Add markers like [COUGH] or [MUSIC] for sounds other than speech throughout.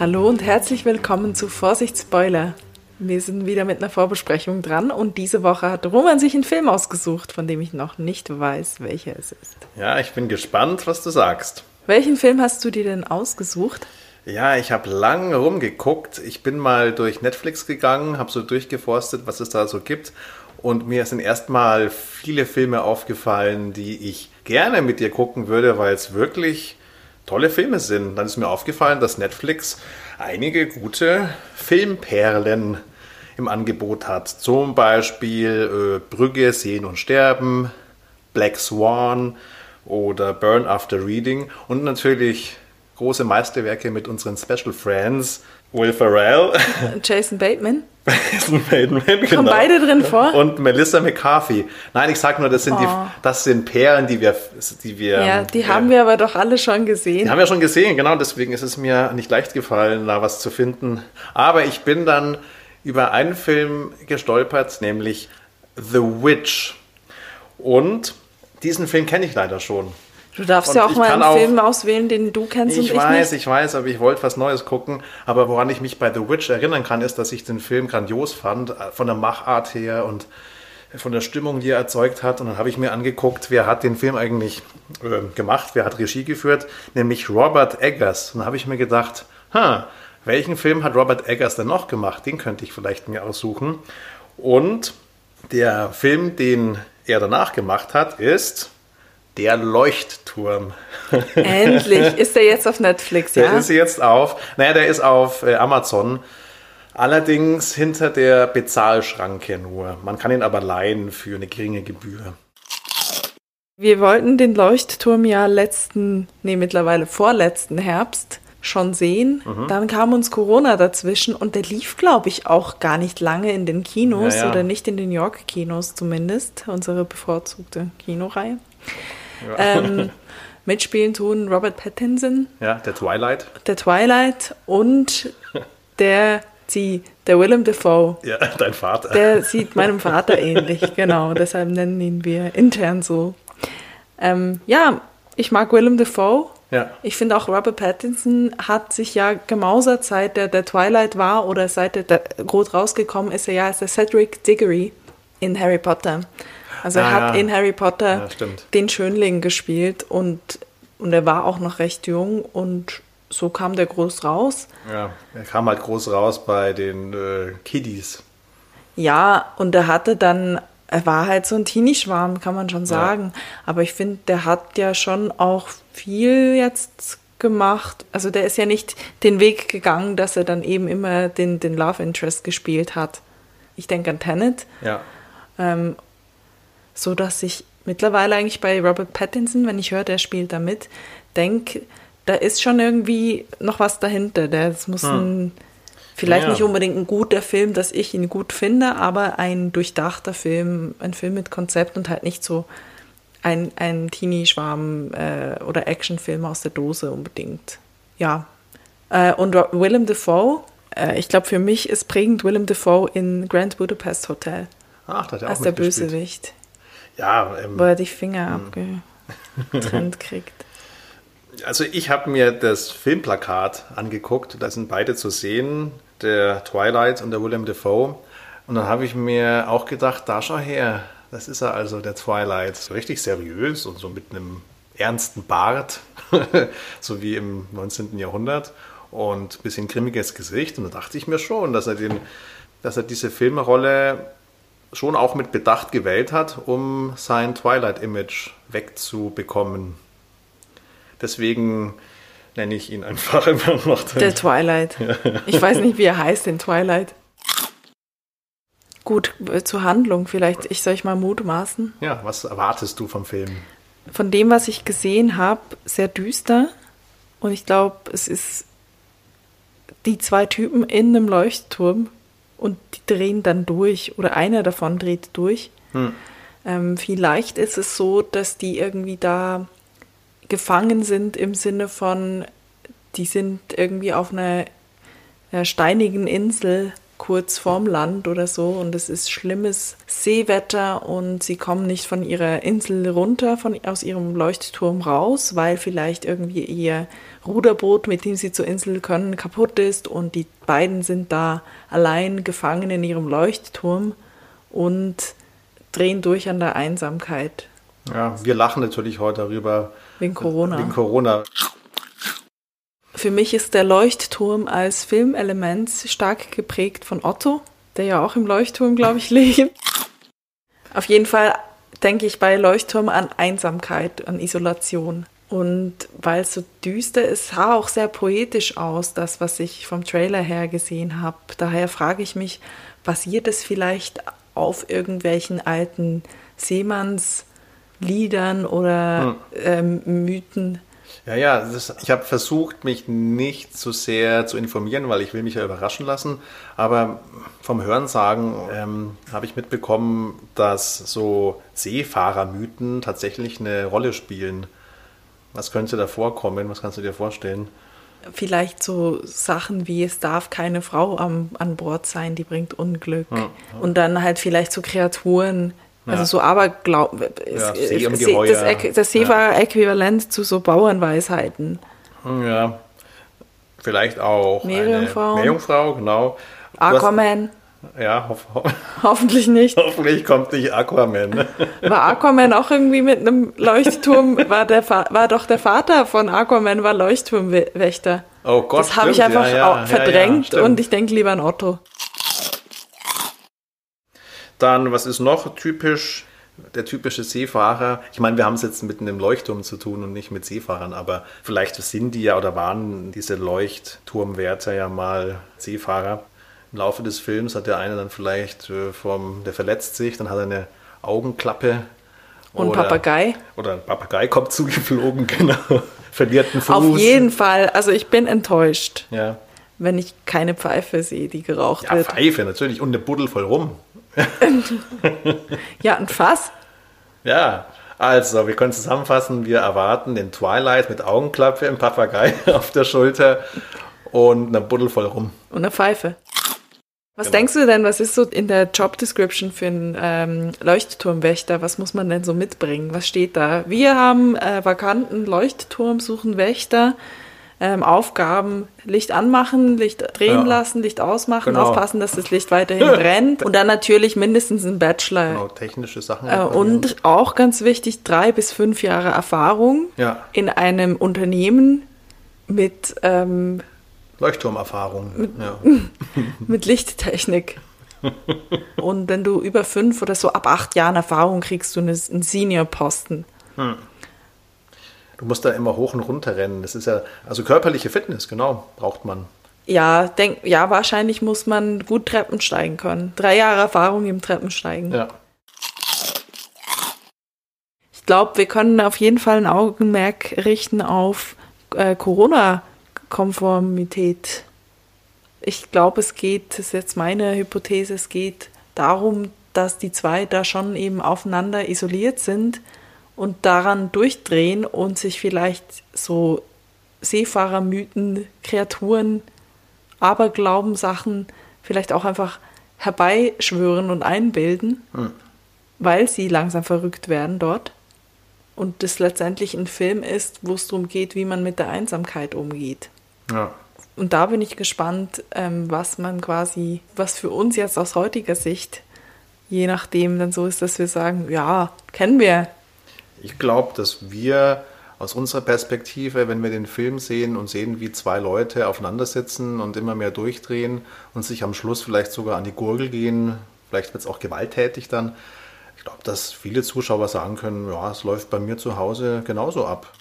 Hallo und herzlich willkommen zu Vorsicht Spoiler. Wir sind wieder mit einer Vorbesprechung dran und diese Woche hat Roman sich einen Film ausgesucht, von dem ich noch nicht weiß, welcher es ist. Ja, ich bin gespannt, was du sagst. Welchen Film hast du dir denn ausgesucht? Ja, ich habe lang rumgeguckt. Ich bin mal durch Netflix gegangen, habe so durchgeforstet, was es da so gibt. Und mir sind erstmal viele Filme aufgefallen, die ich gerne mit dir gucken würde, weil es wirklich tolle Filme sind. Dann ist mir aufgefallen, dass Netflix einige gute Filmperlen im Angebot hat. Zum Beispiel äh, Brügge, Sehen und Sterben, Black Swan oder Burn After Reading und natürlich große Meisterwerke mit unseren Special Friends. Will Ferrell. [LAUGHS] Jason Bateman. Jason Bateman, genau. Kommen beide drin vor? Und Melissa McCarthy. Nein, ich sag nur, das sind, Oh. die, das sind Perlen, die wir, die wir. Ja, die äh, haben wir aber doch alle schon die gesehen. haben wir schon gesehen, genau. Deswegen ist es mir nicht leicht gefallen, da was zu finden. Aber ich bin dann über einen Film gestolpert, nämlich The Witch. Und diesen Film kenne ich leider schon. Du darfst Und ja auch mal einen auch- Film auswählen, den du kennst Ich und ich weiß, nicht. ich weiß, aber ich wollte was Neues gucken. Aber woran ich mich bei The Witch erinnern kann, ist, dass ich den Film grandios fand, äh, von der Machart her und von der Stimmung, die er erzeugt hat. Und dann habe ich mir angeguckt, wer hat den Film eigentlich äh, gemacht, wer hat Regie geführt, nämlich Robert Eggers. Und dann habe ich mir gedacht, ha, welchen Film hat Robert Eggers denn noch gemacht? Den könnte ich vielleicht mir aussuchen. Und der Film, den er danach gemacht hat, ist Der Leuchtturm. Endlich ist er jetzt auf Netflix, Der ja? ist jetzt auf, naja, der ist auf äh, Amazon. Allerdings hinter der Bezahlschranke nur. Man kann ihn aber leihen für eine geringe Gebühr. Wir wollten den Leuchtturm ja letzten, nee, mittlerweile vorletzten Herbst schon sehen. Mhm. Dann kam uns Corona dazwischen und der lief, glaube ich, auch gar nicht lange in den Kinos Ja, ja. oder nicht in den New York Kinos zumindest, unsere bevorzugte Kinoreihe. Ähm, [LAUGHS] mitspielen tun Robert Pattinson, Ja, der Twilight. der Twilight und der, die, der Willem Dafoe. Ja, [LAUGHS] dein Vater. Der sieht meinem Vater ähnlich, [LAUGHS] genau. Deshalb nennen ihn wir intern so. Ähm, ja, ich mag Willem Dafoe. ja. Ich finde auch Robert Pattinson hat sich ja gemausert, seit der, der Twilight war oder seit der, der Rot rausgekommen ist, er ja als der Cedric Diggory in Harry Potter. Also er Ah, hat ja. in Harry Potter Ja, den Schönling gespielt und, und er war auch noch recht jung und so kam der groß raus. ja. Er kam halt groß raus bei den äh, Kiddies. Ja, und er hatte dann, er war halt so ein Teenie-Schwarm, kann man schon sagen. Aber ich finde, der hat ja schon auch viel jetzt gemacht. Also der ist ja nicht den Weg gegangen, dass er dann eben immer den, den Love Interest gespielt hat. Ich denke an Tenet, Ja. ähm, so dass ich mittlerweile eigentlich bei Robert Pattinson, wenn ich höre, der spielt da mit, denke, da ist schon irgendwie noch was dahinter. Das muss ein, vielleicht Ja. nicht unbedingt ein guter Film, dass ich ihn gut finde, aber ein durchdachter Film, ein Film mit Konzept und halt nicht so ein, ein Teenie-Schwarm äh, oder Actionfilm aus der Dose unbedingt. Ja. Äh, und Willem Dafoe, äh, ich glaube, für mich ist prägend Willem Dafoe in Grand Budapest Hotel Ach, da hat er als auch der mitgespielt. Bösewicht, Ja, ähm, wo er die Finger abgetrennt [LAUGHS] kriegt. Also ich habe mir das Filmplakat angeguckt, da sind beide zu sehen, der Twilight und der William Defoe. Und dann habe ich mir auch gedacht, da schau her, das ist er also, der Twilight. So richtig seriös und so mit einem ernsten Bart, [LAUGHS] so wie im 19. Jahrhundert und ein bisschen grimmiges Gesicht. Und da dachte ich mir schon, dass er, den, dass er diese Filmrolle schon auch mit Bedacht gewählt hat, um sein Twilight-Image wegzubekommen. Deswegen nenne ich ihn einfach [LAUGHS] immer noch den. Der Twilight. Ich weiß nicht, wie er heißt, den Twilight. Gut, äh, zur Handlung vielleicht. Ich soll ich mal mutmaßen. ja, was erwartest du vom Film? Von dem, was ich gesehen habe, sehr düster. Und ich glaube, es ist die zwei Typen in einem Leuchtturm und die drehen dann durch oder einer davon dreht durch. Ähm, vielleicht ist es so, dass die irgendwie da gefangen sind im Sinne von, die sind irgendwie auf einer steinigen Insel kurz vorm Land oder so und es ist schlimmes Seewetter und sie kommen nicht von ihrer Insel runter, von, aus ihrem Leuchtturm raus, weil vielleicht irgendwie ihr Ruderboot, mit dem sie zur Insel können, kaputt ist und die beiden sind da allein gefangen in ihrem Leuchtturm und drehen durch an der Einsamkeit. Ja, wir lachen natürlich heute darüber. Wegen Corona. Wegen Corona. Für mich ist der Leuchtturm als Filmelement stark geprägt von Otto, der ja auch im Leuchtturm, glaube ich, [LAUGHS] lebt. Auf jeden Fall denke ich bei Leuchtturm an Einsamkeit, an Isolation. Und weil es so düster ist, sah auch sehr poetisch aus, das, was ich vom Trailer her gesehen habe. Daher frage ich mich, basiert es vielleicht auf irgendwelchen alten Seemannsliedern oder hm. ähm, Mythen? Ja, ja, das, ich habe versucht, mich nicht zu sehr zu informieren, weil ich will mich ja überraschen lassen. Aber vom Hörensagen ähm, habe ich mitbekommen, dass so Seefahrermythen tatsächlich eine Rolle spielen. Was könnte da vorkommen? Was kannst du dir vorstellen? Vielleicht so Sachen wie es darf keine Frau am, an Bord sein, die bringt Unglück. Ja, ja. Und dann halt vielleicht so Kreaturen, also so Aberglaub, ja, das, das See war äquivalent zu so Bauernweisheiten. Ja, vielleicht auch Meerjungfrau. Meerjungfrau, genau. Aquaman. Ja, ho ho [LAUGHS] hoffentlich nicht. Hoffentlich kommt nicht Aquaman. [LAUGHS] War Aquaman auch irgendwie mit einem Leuchtturm? [LAUGHS] War, der war doch der Vater von Aquaman, war Leuchtturmwächter. Oh Gott, Das habe ich einfach ja, ja, verdrängt ja, und ich denke lieber an Otto. Dann, was ist noch typisch? Der typische Seefahrer, ich meine, wir haben es jetzt mit einem Leuchtturm zu tun und nicht mit Seefahrern, aber vielleicht sind die ja oder waren diese Leuchtturmwärter ja mal Seefahrer. Im Laufe des Films hat der eine dann vielleicht äh, vom, der verletzt sich, dann hat er eine Augenklappe. Und oder, Papagei. Oder ein Papagei kommt [LAUGHS] zugeflogen, genau. Verliert einen Fuß. Auf jeden Fall, also ich bin enttäuscht. Ja. Wenn ich keine Pfeife sehe, die geraucht ja, wird. Pfeife natürlich und eine Buddel voll rum. [LAUGHS] ja, ein Fass. Ja, also wir können zusammenfassen, wir erwarten den Twilight mit Augenklappe im Papagei [LAUGHS] auf der Schulter und einer Buddel voll rum. Und eine Pfeife. Was genau. denkst du denn, was ist so in der Job Description für einen ähm, Leuchtturmwächter? Was muss man denn so mitbringen? Was steht da? Wir haben äh, vakanten Leuchtturm, suchen Wächter ähm, Aufgaben Licht anmachen, Licht drehen ja. lassen, Licht ausmachen, genau. aufpassen, dass das Licht weiterhin [LAUGHS] brennt und dann natürlich mindestens ein Bachelor. Genau, technische Sachen. Äh, und auch ganz wichtig, drei bis fünf Jahre Erfahrung ja. in einem Unternehmen mit ähm, Leuchtturmerfahrung. Mit, ja. [LAUGHS] mit Lichttechnik. [LAUGHS] und wenn du über fünf oder so ab acht Jahren Erfahrung kriegst, du einen Senior-Posten. Hm. Du musst da immer hoch und runter rennen. Das ist ja, also körperliche Fitness, genau, braucht man. Ja, denk, ja, wahrscheinlich muss man gut Treppen steigen können. Drei Jahre Erfahrung im Treppensteigen. Ja. Ich glaube, wir können auf jeden Fall ein Augenmerk richten auf äh, Corona-Konformität. Ich glaube, es geht, das ist jetzt meine Hypothese, es geht darum, dass die zwei da schon eben aufeinander isoliert sind und daran durchdrehen und sich vielleicht so Seefahrermythen, Kreaturen, Aberglaubensachen vielleicht auch einfach herbeischwören und einbilden, hm. weil sie langsam verrückt werden dort. Und das letztendlich ein Film ist, wo es darum geht, wie man mit der Einsamkeit umgeht. Ja. Und da bin ich gespannt, ähm, was man quasi, was für uns jetzt aus heutiger Sicht, je nachdem dann so ist, dass wir sagen, ja, kennen wir, ich glaube, dass wir aus unserer Perspektive, wenn wir den Film sehen und sehen, wie zwei Leute aufeinander sitzen und immer mehr durchdrehen und sich am Schluss vielleicht sogar an die Gurgel gehen, vielleicht wird es auch gewalttätig dann. Ich glaube, dass viele Zuschauer sagen können, ja, es läuft bei mir zu Hause genauso ab.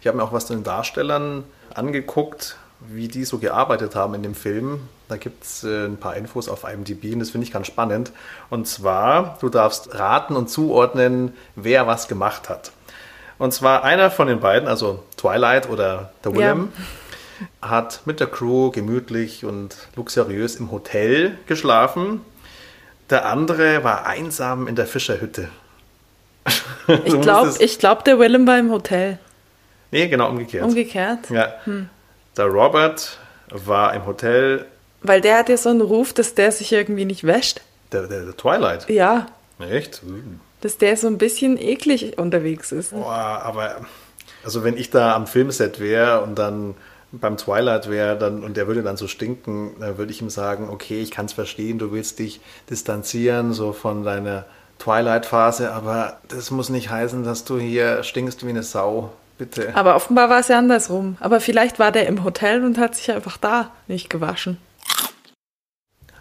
Ich habe mir auch was den Darstellern angeguckt, wie die so gearbeitet haben in dem Film. Da gibt es äh, ein paar Infos auf IMDb und das finde ich ganz spannend. Und zwar, du darfst raten und zuordnen, wer was gemacht hat. Und zwar einer von den beiden, also Twilight oder der William, ja. hat mit der Crew gemütlich und luxuriös im Hotel geschlafen. Der andere war einsam in der Fischerhütte. Ich [LAUGHS] glaube, glaub, der Willem war im Hotel. Nee, genau umgekehrt. Umgekehrt? Ja. Hm. Der Robert war im Hotel Weil der hat ja so einen Ruf, dass der sich irgendwie nicht wäscht. Der, der, der Twilight. Ja, Echt? Dass der so ein bisschen eklig unterwegs ist. Boah, aber also wenn ich da am Filmset wäre und dann beim Twilight wäre dann und der würde dann so stinken, dann würde ich ihm sagen, okay, ich kann es verstehen, du willst dich distanzieren so von deiner Twilight-Phase, aber das muss nicht heißen, dass du hier stinkst wie eine Sau. Bitte. Aber offenbar war es ja andersrum. Aber vielleicht war der im Hotel und hat sich einfach da nicht gewaschen.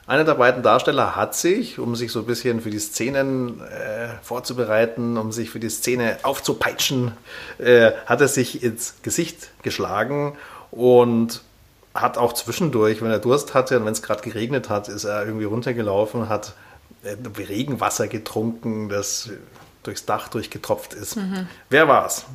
Einer der beiden Darsteller hat sich, um sich so ein bisschen für die Szenen äh, vorzubereiten, um sich für die Szene aufzupeitschen, äh, hat er sich ins Gesicht geschlagen und hat auch zwischendurch, wenn er Durst hatte und wenn es gerade geregnet hat, ist er irgendwie runtergelaufen, hat äh, Regenwasser getrunken, das durchs Dach durchgetropft ist. Wer war's?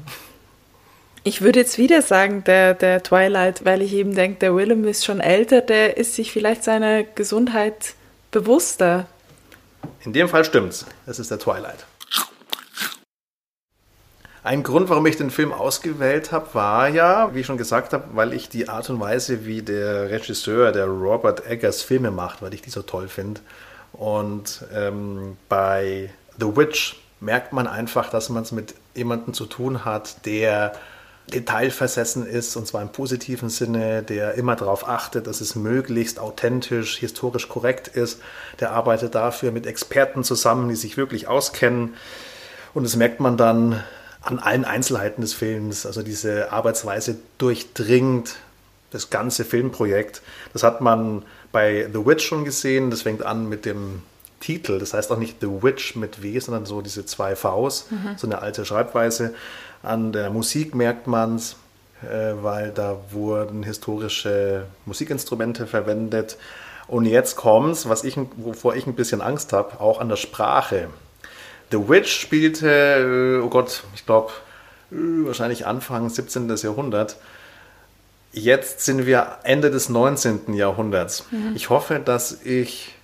Ich würde jetzt wieder sagen, der, der Twilight, weil ich eben denke, der Willem ist schon älter, der ist sich vielleicht seiner Gesundheit bewusster. In dem Fall stimmt's. Es ist der Twilight. Ein Grund, warum ich den Film ausgewählt habe, war ja, wie ich schon gesagt habe, weil ich die Art und Weise, wie der Regisseur, der Robert Eggers, Filme macht, weil ich die so toll finde. Und ähm, bei The Witch merkt man einfach, dass man es mit jemandem zu tun hat, der detailversessen ist, und zwar im positiven Sinne, der immer darauf achtet, dass es möglichst authentisch, historisch korrekt ist. Der arbeitet dafür mit Experten zusammen, die sich wirklich auskennen. Und das merkt man dann an allen Einzelheiten des Films. Also diese Arbeitsweise durchdringt das ganze Filmprojekt. Das hat man bei The Witch schon gesehen. Das fängt an mit dem Titel. Das heißt auch nicht The Witch mit W, sondern so diese zwei Vs, so eine alte Schreibweise. An der Musik merkt man es, äh, weil da wurden historische Musikinstrumente verwendet. Und jetzt kommt's, was ich, wovor ich ein bisschen Angst habe, auch an der Sprache. The Witch spielte, äh, oh Gott, ich glaube, wahrscheinlich Anfang 17. Jahrhundert. Jetzt sind wir Ende des 19. Jahrhunderts. Ich hoffe, dass ich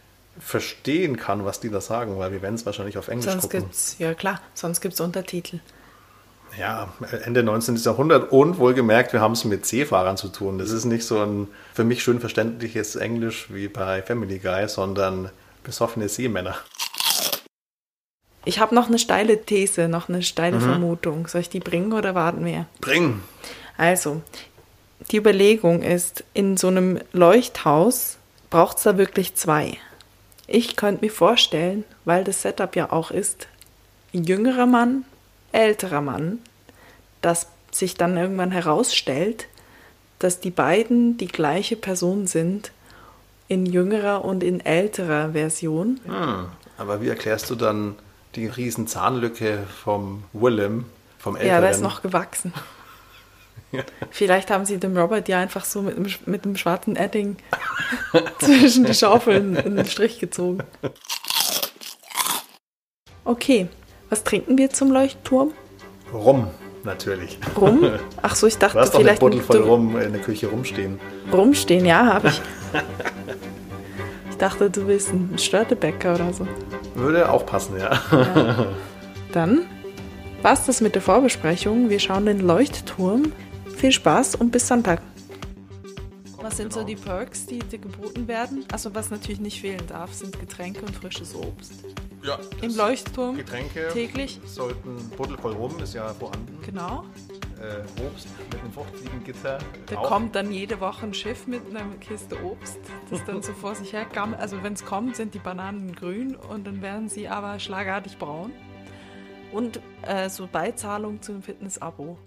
verstehen kann, was die da sagen, weil wir werden es wahrscheinlich auf Englisch Sonst gucken. gibt's, ja klar, sonst gibt's Untertitel. Ja, Ende 19. Jahrhundert und wohlgemerkt, wir haben es mit Seefahrern zu tun. Das ist nicht so ein für mich schön verständliches Englisch wie bei Family Guy, sondern besoffene Seemänner. Ich habe noch eine steile These, noch eine steile Vermutung. Soll ich die bringen oder warten wir? Bring! Also, die Überlegung ist, in so einem Leuchthaus braucht es da wirklich zwei. Ich könnte mir vorstellen, weil das Setup ja auch ist, ein jüngerer Mann, älterer Mann, dass sich dann irgendwann herausstellt, dass die beiden die gleiche Person sind, in jüngerer und in älterer Version. Hm, aber wie erklärst du dann die riesen Zahnlücke vom Willem, vom Älteren? Ja, der ist noch gewachsen. [LAUGHS] Vielleicht haben sie dem Robert ja einfach so mit dem, mit dem schwarzen Edding [LAUGHS] zwischen die Schaufeln einen Strich gezogen. Okay, was trinken wir zum Leuchtturm? Rum, natürlich. Rum? [LAUGHS] Ach so, ich Du dachte hast doch eine vielleicht Buddel voll du- Rum in der Küche rumstehen. rumstehen. Ja, habe ich. [LAUGHS] Ich dachte, du willst einen Störtebäcker oder so. Würde auch passen, ja. Dann war's das mit der Vorbesprechung. Wir schauen den Leuchtturm. Viel Spaß und bis Sonntag. Was sind so die Perks, die dir geboten werden? Also was natürlich nicht fehlen darf, sind Getränke und frisches Obst. Ja Im Leuchtturm Getränke täglich. sollten Buddel voll Rum, ist ja vorhanden. Genau. Äh, Obst mit einem Fruchtfliegengitter. Da auch. kommt dann jede Woche ein Schiff mit einer Kiste Obst, das dann so vor sich her gammelt. Also wenn es kommt, sind die Bananen grün und dann werden sie aber schlagartig braun. Und äh, so Beizahlung zum Fitness-Abo.